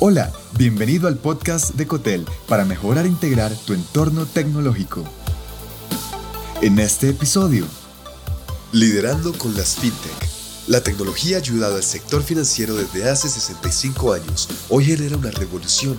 Hola, bienvenido al podcast de Cotel para mejorar e integrar tu entorno tecnológico. En este episodio, Liderando con las FinTech. La tecnología ha ayudado al sector financiero desde hace 65 años. Hoy genera una revolución.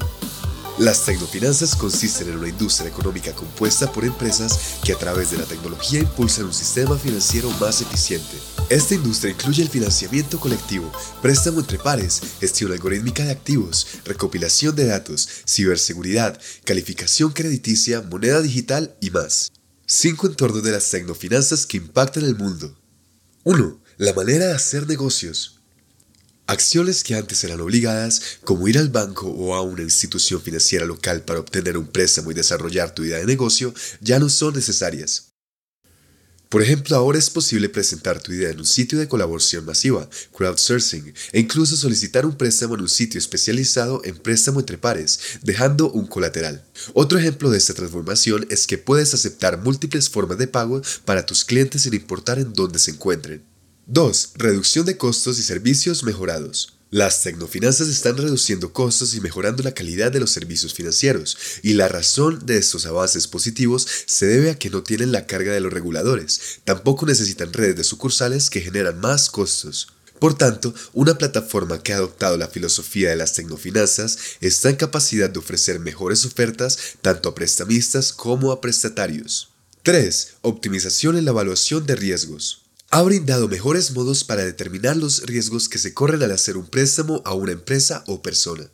Las tecnofinanzas consisten en una industria económica compuesta por empresas que a través de la tecnología impulsan un sistema financiero más eficiente. Esta industria incluye el financiamiento colectivo, préstamo entre pares, gestión algorítmica de activos, recopilación de datos, ciberseguridad, calificación crediticia, moneda digital y más. Cinco entornos de las tecnofinanzas que impactan el mundo. 1. La manera de hacer negocios. Acciones que antes eran obligadas, como ir al banco o a una institución financiera local para obtener un préstamo y desarrollar tu idea de negocio, ya no son necesarias. Por ejemplo, ahora es posible presentar tu idea en un sitio de colaboración masiva, crowdsourcing, e incluso solicitar un préstamo en un sitio especializado en préstamo entre pares, dejando un colateral. Otro ejemplo de esta transformación es que puedes aceptar múltiples formas de pago para tus clientes sin importar en dónde se encuentren. 2. Reducción de costos y servicios mejorados. Las tecnofinanzas están reduciendo costos y mejorando la calidad de los servicios financieros, y la razón de estos avances positivos se debe a que no tienen la carga de los reguladores, tampoco necesitan redes de sucursales que generan más costos. Por tanto, una plataforma que ha adoptado la filosofía de las tecnofinanzas está en capacidad de ofrecer mejores ofertas tanto a prestamistas como a prestatarios. 3. Optimización en la evaluación de riesgos ha brindado mejores modos para determinar los riesgos que se corren al hacer un préstamo a una empresa o persona.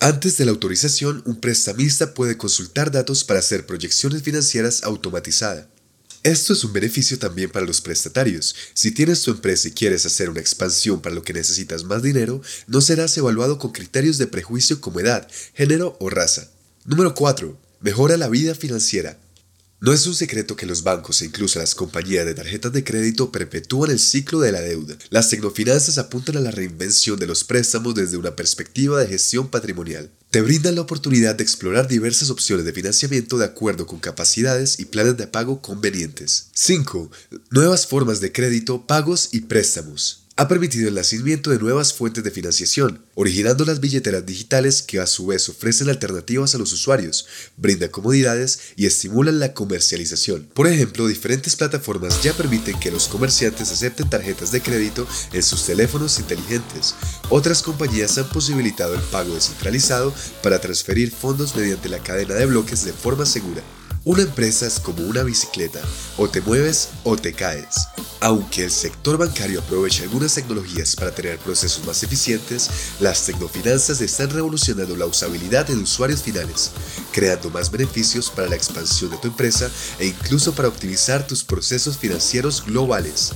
Antes de la autorización, un prestamista puede consultar datos para hacer proyecciones financieras automatizadas. Esto es un beneficio también para los prestatarios. Si tienes tu empresa y quieres hacer una expansión para lo que necesitas más dinero, no serás evaluado con criterios de prejuicio como edad, género o raza. Número 4. Mejora la vida financiera. No es un secreto que los bancos e incluso las compañías de tarjetas de crédito perpetúan el ciclo de la deuda. Las tecnofinanzas apuntan a la reinvención de los préstamos desde una perspectiva de gestión patrimonial. Te brindan la oportunidad de explorar diversas opciones de financiamiento de acuerdo con capacidades y planes de pago convenientes. 5. Nuevas formas de crédito, pagos y préstamos ha permitido el nacimiento de nuevas fuentes de financiación, originando las billeteras digitales que a su vez ofrecen alternativas a los usuarios, brindan comodidades y estimulan la comercialización. Por ejemplo, diferentes plataformas ya permiten que los comerciantes acepten tarjetas de crédito en sus teléfonos inteligentes. Otras compañías han posibilitado el pago descentralizado para transferir fondos mediante la cadena de bloques de forma segura. Una empresa es como una bicicleta, o te mueves o te caes. Aunque el sector bancario aprovecha algunas tecnologías para tener procesos más eficientes, las tecnofinanzas están revolucionando la usabilidad de usuarios finales, creando más beneficios para la expansión de tu empresa e incluso para optimizar tus procesos financieros globales.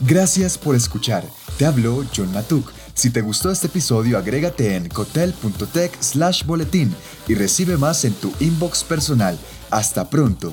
Gracias por escuchar. Te habló John Matuk si te gustó este episodio, agrégate en cotel.tech slash boletín y recibe más en tu inbox personal. Hasta pronto.